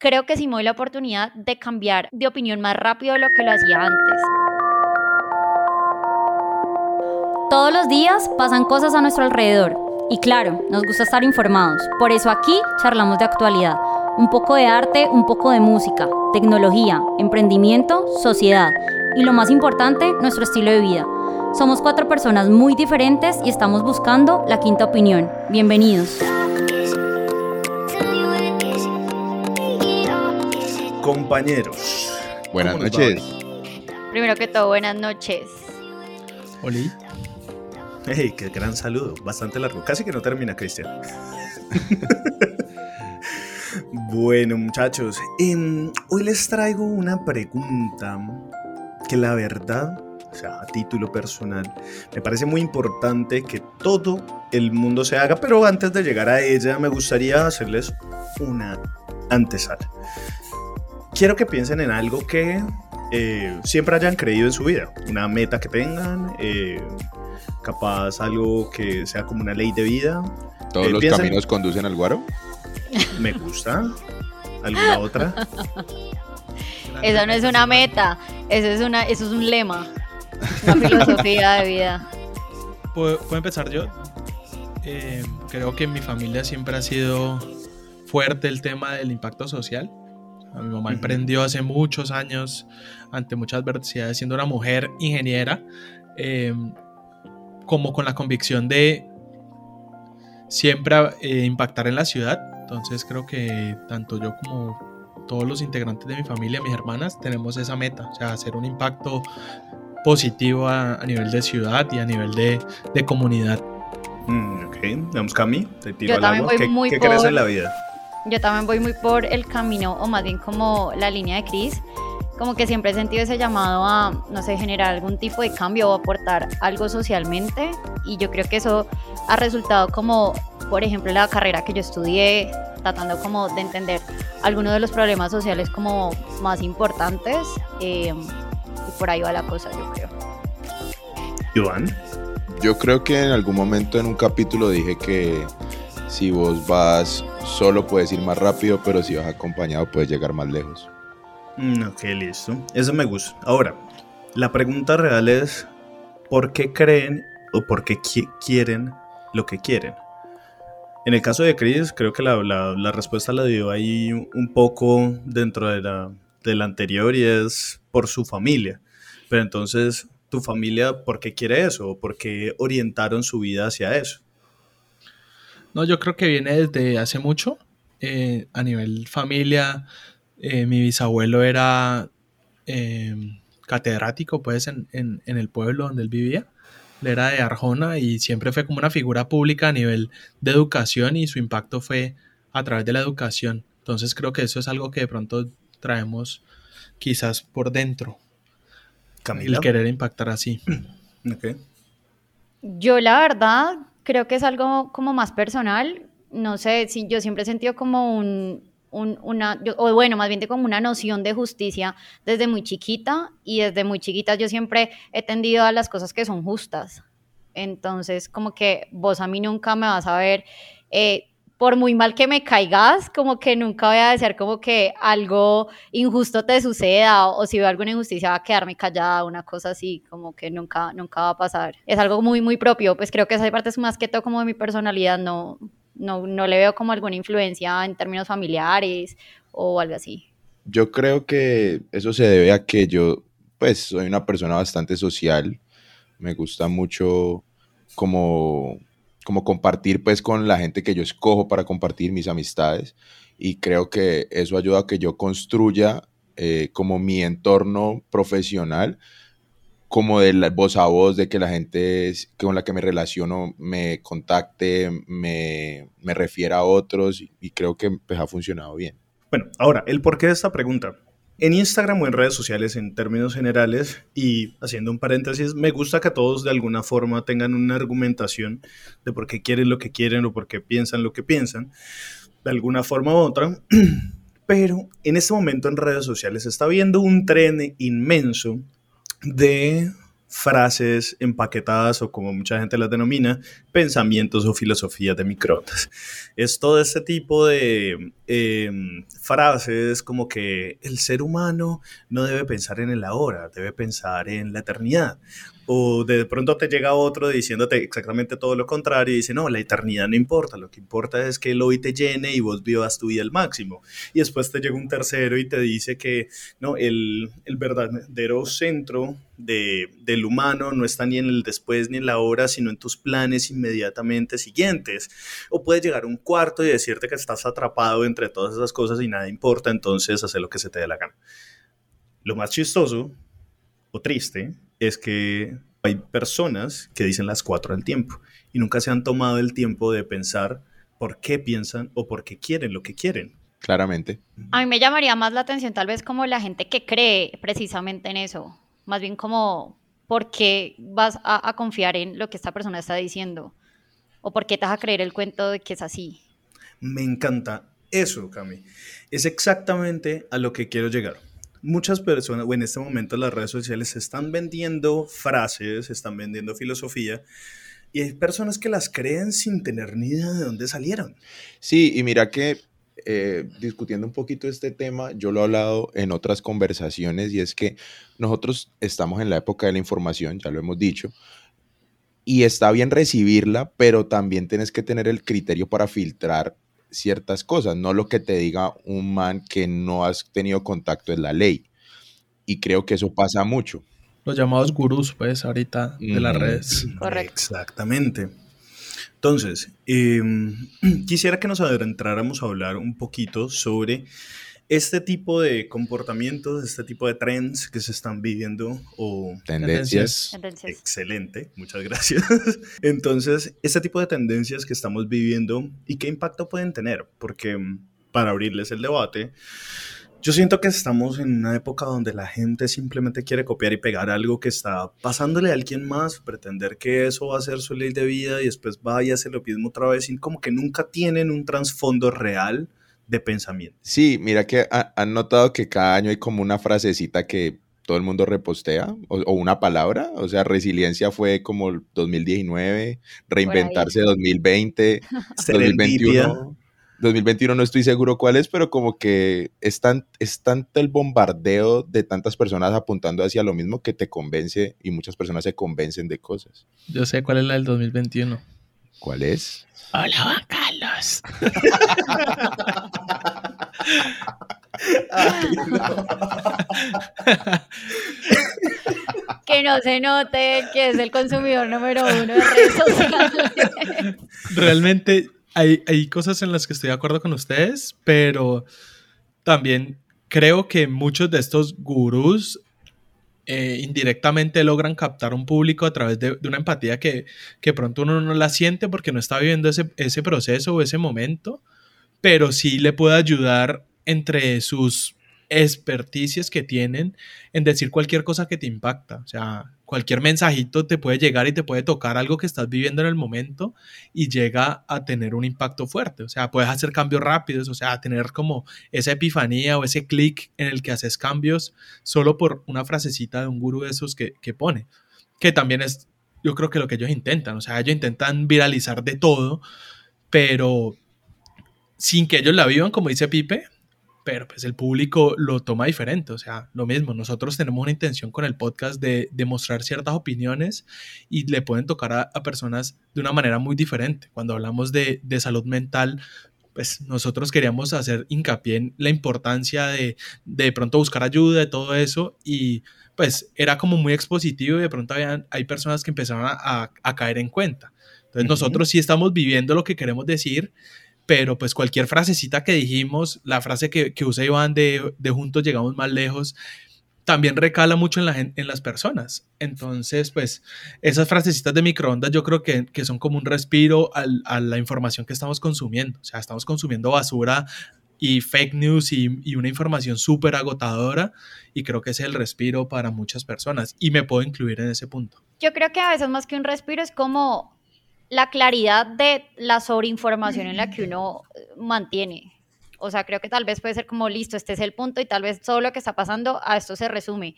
creo que sí me doy la oportunidad de cambiar de opinión más rápido de lo que lo hacía antes. Todos los días pasan cosas a nuestro alrededor y claro, nos gusta estar informados. Por eso aquí charlamos de actualidad. Un poco de arte, un poco de música, tecnología, emprendimiento, sociedad y lo más importante, nuestro estilo de vida. Somos cuatro personas muy diferentes y estamos buscando la quinta opinión. Bienvenidos. Compañeros. Buenas noches. Primero que todo, buenas noches. Oli. Hey, qué gran saludo. Bastante largo. Casi que no termina, Cristian. bueno, muchachos. Em, hoy les traigo una pregunta que la verdad, o sea, a título personal, me parece muy importante que todo el mundo se haga, pero antes de llegar a ella me gustaría hacerles una antesala. Quiero que piensen en algo que eh, siempre hayan creído en su vida, una meta que tengan, eh, capaz algo que sea como una ley de vida. ¿Todos Eh, los piensen- caminos conducen al guaro? Me gusta. ¿Alguna otra? Eso no es una meta, eso es, una, eso es un lema, una filosofía de vida. ¿Puedo, puedo empezar yo? Eh, creo que en mi familia siempre ha sido fuerte el tema del impacto social. A mi mamá emprendió hace muchos años, ante muchas adversidades, siendo una mujer ingeniera, eh, como con la convicción de siempre eh, impactar en la ciudad. Entonces creo que tanto yo como todos los integrantes de mi familia, mis hermanas, tenemos esa meta, o sea, hacer un impacto positivo a, a nivel de ciudad y a nivel de, de comunidad. Mm, ok, vamos Cami, te tiro Yo al agua. voy ¿Qué, muy qué crees en la vida? Yo también voy muy por el camino, o más bien como la línea de Cris, como que siempre he sentido ese llamado a, no sé, generar algún tipo de cambio o aportar algo socialmente, y yo creo que eso ha resultado como, por ejemplo, la carrera que yo estudié, tratando como de entender algunos de los problemas sociales como más importantes, eh, y por ahí va la cosa, yo creo. Iván. Yo creo que en algún momento en un capítulo dije que si vos vas solo puedes ir más rápido, pero si vas acompañado puedes llegar más lejos. Mm, ok, listo. Eso me gusta. Ahora, la pregunta real es, ¿por qué creen o por qué qui- quieren lo que quieren? En el caso de Chris, creo que la, respuesta la dio ahí un poco dentro de la, de la anterior y es por su familia. Pero entonces, ¿tu familia por qué quiere eso? ¿O por qué orientaron su vida hacia eso? No, yo creo que viene desde hace mucho. eh, a nivel familia, eh, mi bisabuelo era eh, catedrático, pues, en, en- en el pueblo donde él vivía. Él era de Arjona y siempre fue como una figura pública a nivel de educación y su impacto fue a través de la educación. Entonces creo que eso es algo que de pronto traemos quizás por dentro, Camila. el querer impactar así. Ok. Yo la verdad creo que es algo como más personal. No sé, si yo siempre he sentido como un, un- una, yo- o bueno, más bien como una noción de justicia desde muy chiquita y desde muy chiquita yo siempre he tendido a las cosas que son justas. Entonces, como que vos a mí nunca me vas a ver, eh, por muy mal que me caigas, como que nunca voy a desear como que algo injusto te suceda o, o si veo alguna injusticia va a quedarme callada, una cosa así, como que nunca, nunca va a pasar. Es algo muy, muy propio, pues creo que esa parte es más que todo como de mi personalidad, no, no, no le veo como alguna influencia en términos familiares o algo así. Yo creo que eso se debe a que yo, pues, soy una persona bastante social. Me gusta mucho como, como compartir, pues, con la gente que yo escojo para compartir mis amistades. Y creo que eso ayuda a que yo construya eh, como mi entorno profesional, como de la voz a voz, de que la gente con la que me relaciono me contacte, me, me refiera a otros. Y, y creo que pues, ha funcionado bien. Bueno, ahora, el porqué de esta pregunta. En Instagram o en redes sociales en términos generales y haciendo un paréntesis, me gusta que todos de alguna forma tengan una argumentación de por qué quieren lo que quieren o por qué piensan lo que piensan, de alguna forma u otra. Pero en este momento en redes sociales se está viendo un tren inmenso de frases empaquetadas o como mucha gente las denomina, pensamientos o filosofías de microondas. Es todo este tipo de em, frases como que el ser humano no debe pensar en el ahora, debe pensar en la eternidad o de pronto te llega otro diciéndote exactamente todo lo contrario y dice, no, la eternidad no importa, lo que importa es que el hoy te llene y vos vivas tu vida al máximo. Y después te llega un tercero y te dice que no, el, el verdadero centro de, del humano no está ni en el después ni en la hora, sino en tus planes inmediatamente siguientes. O puede llegar un cuarto y decirte que estás atrapado entre todas esas cosas y nada importa, entonces hacer lo que se te dé la gana. Lo más chistoso o triste es que hay personas que dicen las cuatro al tiempo y nunca se han tomado el tiempo de pensar por qué piensan o por qué quieren lo que quieren. Claramente. A mí me llamaría más la atención tal vez como la gente que cree precisamente en eso, más bien como por qué vas a, confiar en lo que esta persona está diciendo o por qué te vas a creer el cuento de que es así. Me encanta eso, Cami. Es exactamente a lo que quiero llegar muchas personas, o en este momento las redes sociales están vendiendo frases, están vendiendo filosofía, y hay personas que las creen sin tener ni idea de dónde salieron. Sí, y mira que eh, discutiendo un poquito este tema, yo lo he hablado en otras conversaciones, y es que nosotros estamos en la época de la información, ya lo hemos dicho, y está bien recibirla, pero también tienes que tener el criterio para filtrar ciertas cosas, no lo que te diga un man que no has tenido contacto en la ley. Y creo que eso pasa mucho. Los llamados gurús, pues, ahorita de las redes. Correcto. Exactamente. Entonces, em, quisiera que nos adentráramos a hablar un poquito sobre este tipo de comportamientos, este tipo de trends que se están viviendo o tendencias. Excelente, muchas gracias. Entonces, este tipo de tendencias que estamos viviendo y qué impacto pueden tener, porque mm, para abrirles el debate, yo siento que estamos en una época donde la gente simplemente quiere copiar y pegar algo que está pasándole a alguien más, pretender que eso va a ser su ley de vida y después vaya a hacer lo mismo otra vez, y como que nunca tienen un trasfondo real de pensamiento. Sí, mira que han notado que cada año hay como una frasecita que todo el mundo repostea o, una palabra, o sea, resiliencia fue como 2019, reinventarse 2020, 2021. 2021 no estoy seguro cuál es, pero como que es, es tanto el bombardeo de tantas personas apuntando hacia lo mismo que te convence y muchas personas se convencen de cosas. Yo sé cuál es la del 2021. ¿Cuál es? Hola Que no se note que es el consumidor número uno de redes sociales. Realmente hay, hay cosas en las que estoy de acuerdo con ustedes, pero también creo que muchos de estos gurús eh, indirectamente logran captar un público a través de, una empatía que, que, pronto uno no la siente porque no está viviendo ese, ese proceso o ese momento, pero sí le puede ayudar entre sus experticias que tienen en decir cualquier cosa que te impacta. O sea, cualquier mensajito te puede llegar y te puede tocar algo que estás viviendo en el momento y llega a tener un impacto fuerte. O sea, puedes hacer cambios rápidos, o sea, tener como esa epifanía o ese clic en el que haces cambios solo por una frasecita de un gurú de esos que, que pone. Que también es, yo creo que lo que ellos intentan. O sea, ellos intentan viralizar de todo, pero sin que ellos la vivan, como dice Pipe, pero pues el público lo toma diferente, o sea, lo mismo, nosotros tenemos una intención con el podcast de, demostrar ciertas opiniones y le pueden tocar a, personas de una manera muy diferente. Cuando hablamos de, de, salud mental, pues nosotros queríamos hacer hincapié en la importancia de de pronto buscar ayuda, de todo eso y pues era como muy expositivo y de pronto hay personas que empezaron a, a, caer en cuenta. Entonces nosotros sí estamos viviendo lo que queremos decir pero pues cualquier frasecita que dijimos, la frase que, que usa Iván de, de, juntos llegamos más lejos, también recala mucho en, la, en las personas. Entonces, pues esas frasecitas de microondas yo creo que, que son como un respiro al, a la información que estamos consumiendo. O sea, estamos consumiendo basura y fake news y, y una información súper agotadora y creo que es el respiro para muchas personas y me puedo incluir en ese punto. Yo creo que a veces más que un respiro es como la claridad de la sobreinformación en la que uno eh, mantiene. O sea, creo que tal vez puede ser como, listo, este es el punto y tal vez todo lo que está pasando a esto se resume.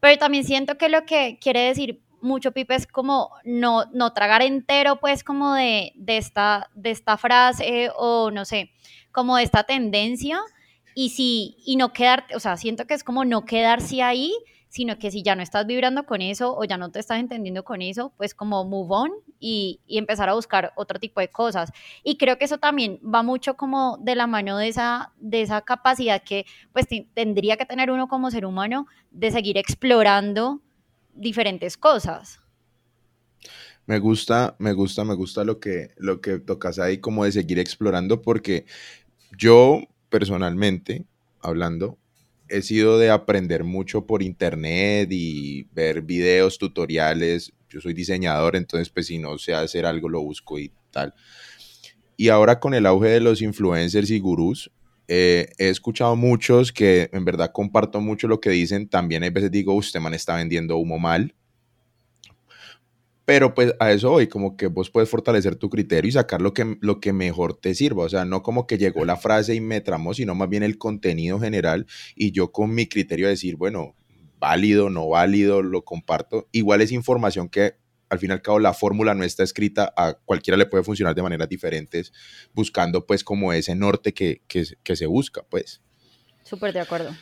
Pero también siento que lo que quiere decir mucho, Pipe, es como no, no tragar entero, pues, como de, de, esta, de esta frase o no sé, como de esta tendencia y si, y no quedarte, o sea, siento que es como no quedarse ahí, sino que si ya no estás vibrando con eso o ya no te estás entendiendo con eso, pues como move on y, empezar a buscar otro tipo de cosas. Y creo que eso también va mucho como de la mano de esa, de esa capacidad que pues tendría que tener uno como ser humano de seguir explorando diferentes cosas. Me gusta, me gusta, me gusta lo que, lo que tocas ahí, como de seguir explorando, porque yo personalmente, hablando, he sido de aprender mucho por internet y ver videos, tutoriales. Yo soy diseñador, entonces pues si no sé hacer algo lo busco y tal. Y ahora con el auge de los influencers y gurús, eh, he escuchado muchos que en verdad comparto mucho lo que dicen. También hay veces digo, usted man está vendiendo humo mal. Pero pues a eso hoy, como que vos puedes fortalecer tu criterio y sacar lo que, lo que mejor te sirva. O sea, no como que llegó la frase y me tramó, sino más bien el contenido general y yo con mi criterio decir, bueno, válido, no válido, lo comparto. Igual es información que al fin y al cabo la fórmula no está escrita, a cualquiera le puede funcionar de maneras diferentes, buscando pues como ese norte que, que, que se busca, pues. Súper de acuerdo.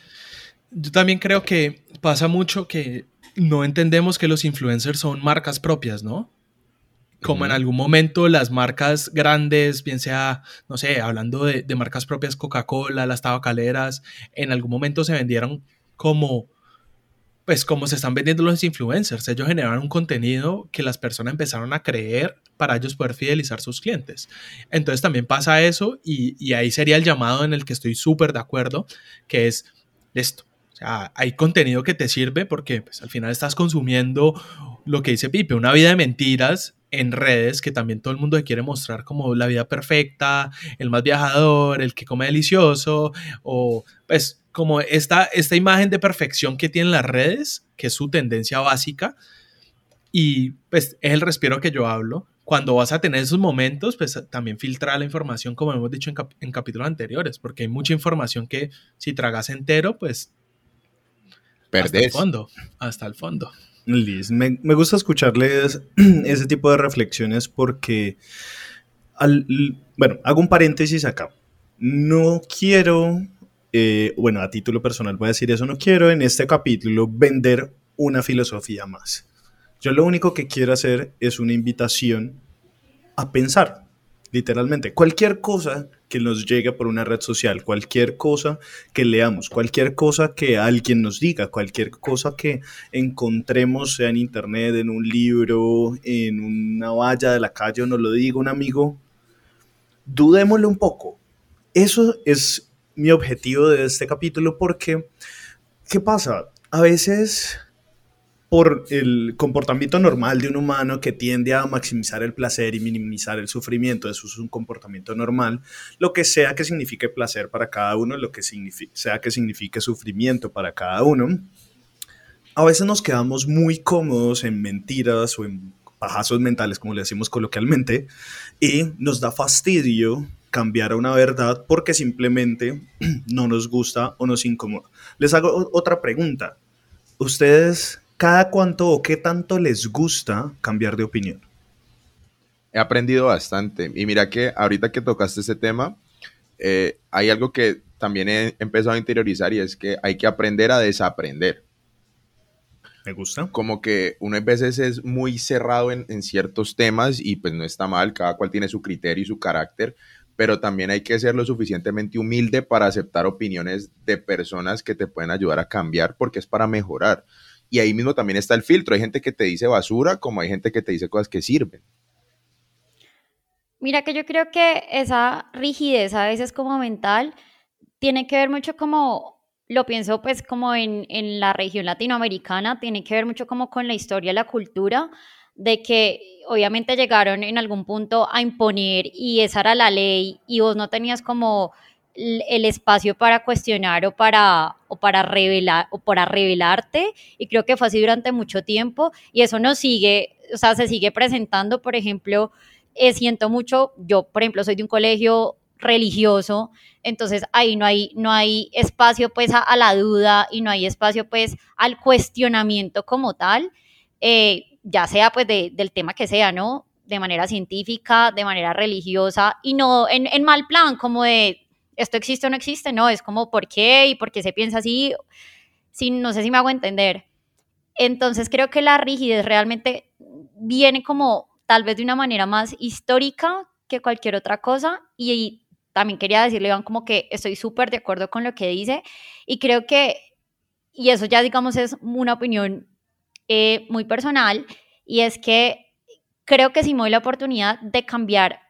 Yo también creo que pasa mucho que no entendemos que los influencers son marcas propias, ¿no? Como en algún momento las marcas grandes, bien sea, no sé, hablando de, marcas propias, Coca-Cola, las tabacaleras, en algún momento se vendieron como, pues como se están vendiendo los influencers. Ellos generaron un contenido que las personas empezaron a creer para ellos poder fidelizar sus clientes. Entonces también pasa eso y, y ahí sería el llamado en el que estoy súper de acuerdo, que es hay contenido que te sirve porque pues, al final estás consumiendo lo que dice Pipe, una vida de mentiras en redes que también todo el mundo quiere mostrar como la vida perfecta, el más viajador, el que come delicioso, o pues como esta, esta imagen de perfección que tienen las redes, que es su tendencia básica, y pues es el respiro que yo hablo. Cuando vas a tener esos momentos, pues también filtrar la información, como hemos dicho en, en capítulos anteriores, porque hay mucha información que si tragas entero, pues hasta el fondo, hasta el fondo. Liz, me, gusta escucharles ese tipo de reflexiones porque, al, bueno, hago un paréntesis acá. No quiero, eh, bueno, a título personal voy a decir eso, no quiero en este capítulo vender una filosofía más. Yo lo único que quiero hacer es una invitación a pensar, literalmente. Cualquier cosa que nos llegue por una red social, cualquier cosa que leamos, cualquier cosa que alguien nos diga, cualquier cosa que encontremos, sea en internet, en un libro, en una valla de la calle o nos lo diga un amigo, dudémoslo un poco. Eso es mi objetivo de este capítulo porque, ¿qué pasa? A veces por el comportamiento normal de un humano que tiende a maximizar el placer y minimizar el sufrimiento. Eso es un comportamiento normal. Lo que sea que signifique placer para cada uno, lo que sea que signifique sufrimiento para cada uno. A veces nos quedamos muy cómodos en mentiras o en pajazos mentales, como le decimos coloquialmente, y nos da fastidio cambiar a una verdad porque simplemente no nos gusta o nos incomoda. Les hago otra pregunta. ¿Ustedes ¿cada cuánto o qué tanto les gusta cambiar de opinión? He aprendido bastante. Y mira que ahorita que tocaste ese tema, eh, hay algo que también he empezado a interiorizar y es que hay que aprender a desaprender. Me gusta. Como que uno a veces es muy cerrado en, en, ciertos temas y pues no está mal, cada cual tiene su criterio y su carácter, pero también hay que ser lo suficientemente humilde para aceptar opiniones de personas que te pueden ayudar a cambiar porque es para mejorar. Y ahí mismo también está el filtro. Hay gente que te dice basura, como hay gente que te dice cosas que sirven. Mira que yo creo que esa rigidez a veces como mental tiene que ver mucho como, lo pienso pues como en, en la región latinoamericana, tiene que ver mucho como con la historia, la cultura, de que obviamente llegaron en algún punto a imponer y esa era la ley y vos no tenías como el espacio para cuestionar o para, o para revelar o para revelarte y creo que fue así durante mucho tiempo y eso nos sigue, o sea, se sigue presentando, por ejemplo, eh, siento mucho, yo por ejemplo soy de un colegio religioso, entonces ahí no hay, no hay espacio pues a, la duda y no hay espacio pues al cuestionamiento como tal. Eh, ya sea pues del tema que sea, ¿no? De manera científica, de manera religiosa y no en, en mal plan, como de esto existe o no existe, no, es como por qué y por qué se piensa así, sin, no sé si me hago entender. Entonces creo que la rigidez realmente viene como tal vez de una manera más histórica que cualquier otra cosa y, también quería decirle, Iván, como que estoy súper de acuerdo con lo que dice y creo que, y eso ya digamos es una opinión eh, muy personal, y es que creo que sí me doy la oportunidad de cambiar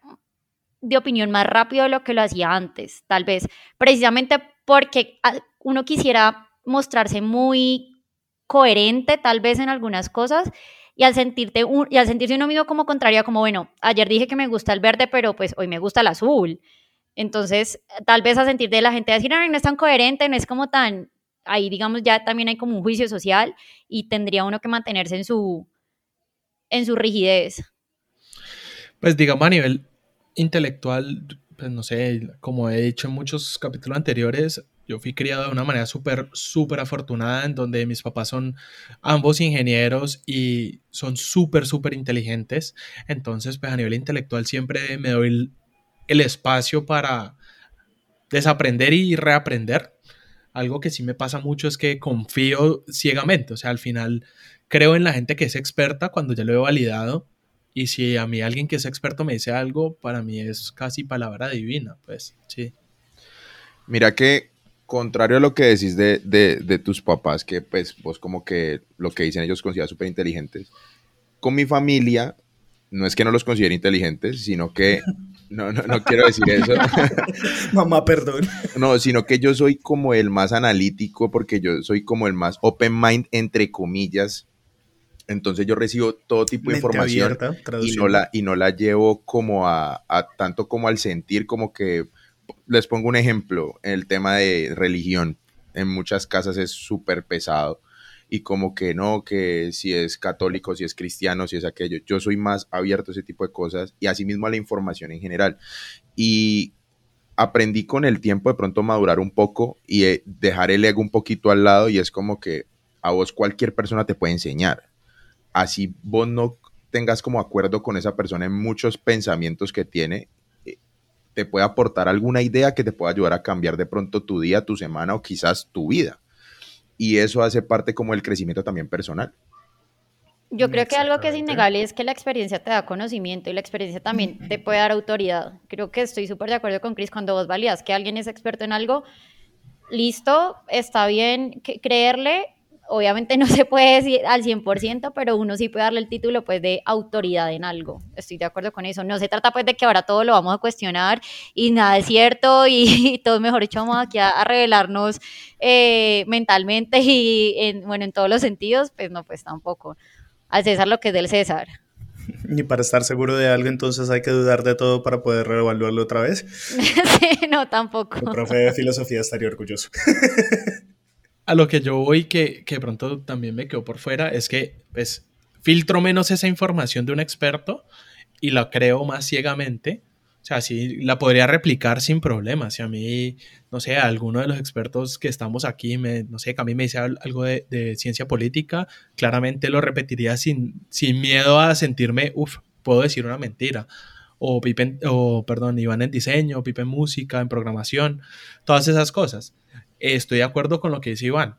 de opinión más rápido de lo que lo hacía antes, tal vez, precisamente porque ah, uno quisiera mostrarse muy coherente tal vez en algunas cosas y al, sentirte y al sentirse uno mismo como contrario, como bueno, ayer dije que me gusta el verde, pero pues hoy me gusta el azul. Entonces, tal vez a sentir de la gente decir, no, no es tan coherente, no es como tan, ahí digamos ya también hay como un juicio social y tendría uno que mantenerse en su, en su rigidez. Pues digamos a nivel intelectual, pues no sé, como he dicho en muchos capítulos anteriores, yo fui criado de una manera súper, súper afortunada en donde mis papás son ambos ingenieros y son súper, súper inteligentes. Entonces, pues a nivel intelectual siempre me doy el, espacio para desaprender y reaprender. Algo que sí me pasa mucho es que confío ciegamente, o sea, al final creo en la gente que es experta cuando ya lo he validado y si a mí alguien que es experto me dice algo, para mí es casi palabra divina, pues sí. Mira que, contrario a lo que decís de, de, tus papás, que pues vos como que lo que dicen ellos consideran súper inteligentes, con mi familia, no es que no los considere inteligentes, sino que, no, no, no quiero decir eso. Mamá, perdón. No, sino que yo soy como el más analítico, porque yo soy como el más open mind, entre comillas, entonces yo recibo todo tipo de información y, no la, y no la llevo como a, tanto como al sentir, como que les pongo un ejemplo, el tema de religión. En muchas casas es súper pesado y como que no, que si es católico, si es cristiano, si es aquello. Yo soy más abierto a ese tipo de cosas y asimismo a la información en general. Y aprendí con el tiempo de pronto madurar un poco y eh, dejar el ego un poquito al lado y es como que a vos cualquier persona te puede enseñar así vos no tengas como acuerdo con esa persona en muchos pensamientos que tiene, eh, te puede aportar alguna idea que te pueda ayudar a cambiar de pronto tu día, tu semana o quizás tu vida. Y eso hace parte como del crecimiento también personal. Yo creo que algo que es innegable es que la experiencia te da conocimiento y la experiencia también te puede dar autoridad. Creo que estoy súper de acuerdo con Chris cuando vos validas que alguien es experto en algo, listo, está bien creerle, obviamente no se puede decir al 100%, pero uno sí puede darle el título pues de autoridad en algo. Estoy de acuerdo con eso. No se trata pues de que ahora todo lo vamos a cuestionar y nada es cierto y, todo mejor hecho vamos aquí a, revelarnos eh, mentalmente y en, bueno, en todos los sentidos, pues no, pues tampoco. Al César lo que es del César. Y para estar seguro de algo, entonces hay que dudar de todo para poder reevaluarlo otra vez. sí, no, tampoco. El profe de filosofía estaría orgulloso. A lo que yo voy, que, que pronto también me quedó por fuera, es que pues filtro menos esa información de un experto y la creo más ciegamente. O sea, sí, la podría replicar sin problema. Si a mí, no sé, alguno de los expertos que estamos aquí, me, no sé, que a mí me dice algo de, de ciencia política, claramente lo repetiría sin, sin miedo a sentirme, uff, puedo decir una mentira. O, Pipe, o, perdón, Iván en diseño, Pipe en música, en programación, todas esas cosas estoy de acuerdo con lo que dice Iván.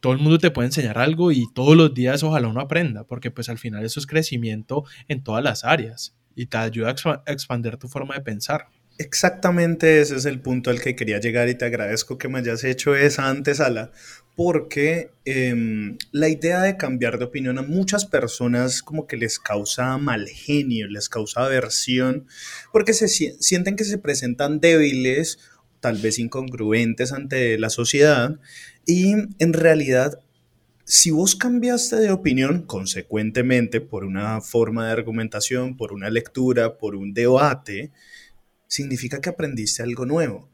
todo el mundo te puede enseñar algo y todos los días ojalá uno aprenda, porque pues al final eso es crecimiento en todas las áreas y te ayuda a expandir tu forma de pensar. Exactamente ese es el punto al que quería llegar y te agradezco que me hayas hecho esa antesala, porque em, la idea de cambiar de opinión a muchas personas como que les causa mal genio, les causa aversión, porque se sienten que se presentan débiles tal vez incongruentes ante la sociedad y en realidad si vos cambiaste de opinión consecuentemente por una forma de argumentación, por una lectura, por un debate, significa que aprendiste algo nuevo.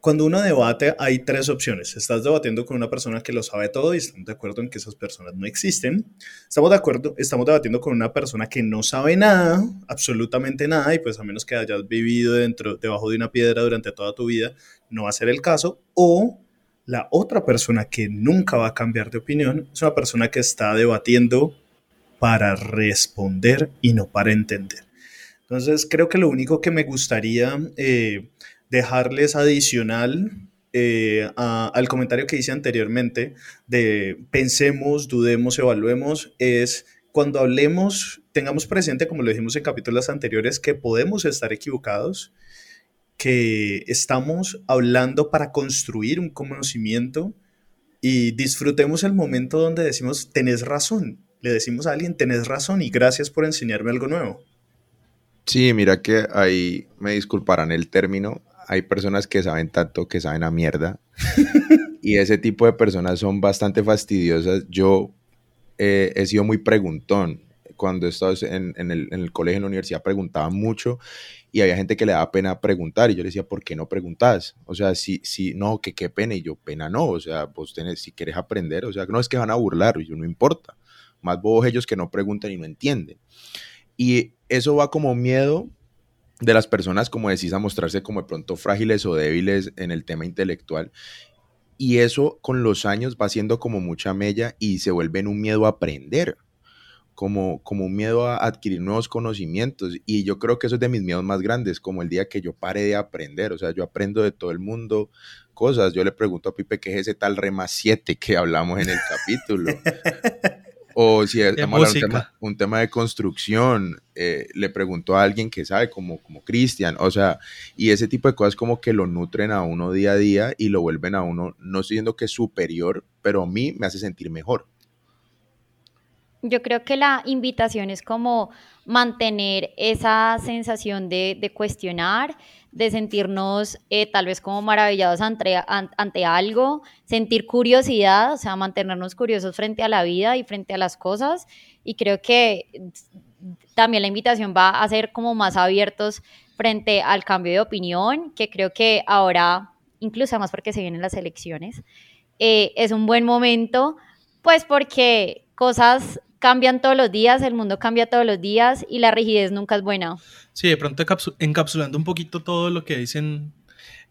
Cuando uno debate hay tres opciones. Estás debatiendo con una persona que lo sabe todo y estamos de acuerdo en que esas personas no existen. Estamos de acuerdo, estamos debatiendo con una persona que no sabe nada, absolutamente nada, y pues a menos que hayas vivido dentro, debajo de una piedra durante toda tu vida, no va a ser el caso. O la otra persona que nunca va a cambiar de opinión es una persona que está debatiendo para responder y no para entender. Entonces, creo que lo único que me gustaría eh, dejarles adicional eh, al comentario que hice anteriormente de pensemos, dudemos, evaluemos, es cuando hablemos, tengamos presente, como lo dijimos en capítulos anteriores, que podemos estar equivocados, que estamos hablando para construir un conocimiento y disfrutemos el momento donde decimos, tenés razón. Le decimos a alguien, tenés razón y gracias por enseñarme algo nuevo. Sí, mira que ahí me disculparán el término. Hay personas que saben tanto que saben a mierda. y ese tipo de personas son bastante fastidiosas. Yo eh, he sido muy preguntón. Cuando he estado en, el, en, el, colegio, en la universidad, preguntaba mucho y había gente que le daba pena preguntar y yo le decía, ¿por qué no preguntas? O sea, si, si no, que qué pena y yo, pena no, o sea, vos tenés, si quieres aprender, o sea, no es que van a burlar y yo, no importa. Más vos ellos que no preguntan y no entienden. Y eso va como miedo de las personas, como decís, a mostrarse como de pronto frágiles o débiles en el tema intelectual. Y eso con los años va siendo como mucha mella y se vuelve en un miedo a aprender, como, como un miedo a adquirir nuevos conocimientos. Y yo creo que eso es de mis miedos más grandes, como el día que yo pare de aprender. O sea, yo aprendo de todo el mundo cosas. Yo le pregunto a Pipe qué es ese tal Rema 7 que hablamos en el capítulo. O si estamos un un tema, de construcción, eh, le pregunto a alguien que sabe, como, como Cristian, o sea, y ese tipo de cosas como que lo nutren a uno día a día y lo vuelven a uno, no estoy diciendo que es superior, pero a mí me hace sentir mejor. Yo creo que la invitación es como mantener esa sensación de, cuestionar, de sentirnos eh, tal vez como maravillados ante, ante algo, sentir curiosidad, o sea, mantenernos curiosos frente a la vida y frente a las cosas. Y creo que también la invitación va a ser como más abiertos frente al cambio de opinión, que creo que ahora, incluso más porque se vienen las elecciones, eh, es un buen momento, pues porque cosas cambian todos los días, el mundo cambia todos los días y la rigidez nunca es buena. Sí, de pronto encapsulando un poquito todo lo que dicen,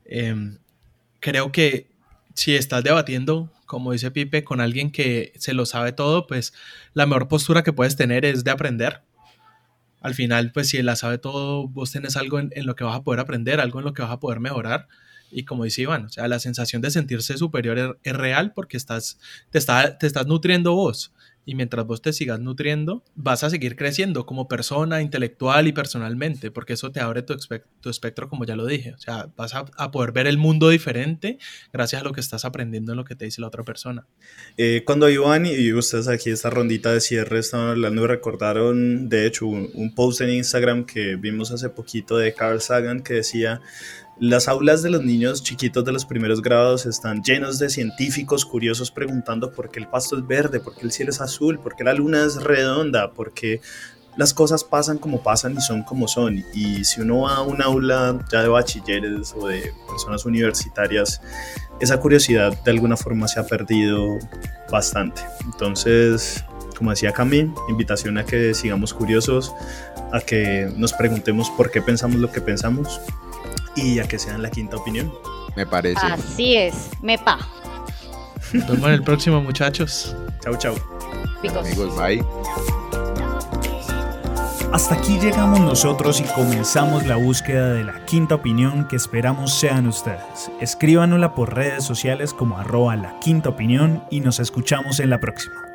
em, creo que si estás debatiendo, como dice Pipe, con alguien que se lo sabe todo, pues la mejor postura que puedes tener es de aprender. Al final, pues si él la sabe todo, vos tenés algo en, lo que vas a poder aprender, algo en lo que vas a poder mejorar. Y como dice Iván, o sea, la sensación de sentirse superior es, real porque estás, te, te estás nutriendo vos y mientras vos te sigas nutriendo, vas a seguir creciendo como persona, intelectual y personalmente, porque eso te abre tu, tu espectro, como ya lo dije. O sea, vas a, poder ver el mundo diferente gracias a lo que estás aprendiendo en lo que te dice la otra persona. Eh, cuando Iván y ustedes aquí, esta rondita de cierre, estaban hablando y recordaron, de hecho, un post en Instagram que vimos hace poquito de Carl Sagan que decía las aulas de los niños chiquitos de los primeros grados están llenos de científicos curiosos preguntando por qué el pasto es verde, por qué el cielo es azul, por qué la luna es redonda, por qué las cosas pasan como pasan y son como son. Y si uno va a un aula ya de bachilleres o de personas universitarias, esa curiosidad de alguna forma se ha perdido bastante. Entonces, como decía Camille, invitación a que sigamos curiosos, a que nos preguntemos por qué pensamos lo que pensamos y a que sean la quinta opinión. Me parece. Así es, mepa. Nos vemos en el próximo, muchachos. Chau, chau. Amigos, bye. Hasta aquí llegamos nosotros y comenzamos la búsqueda de la quinta opinión que esperamos sean ustedes. Escríbanosla por redes sociales como arroba la quinta opinión y nos escuchamos en la próxima.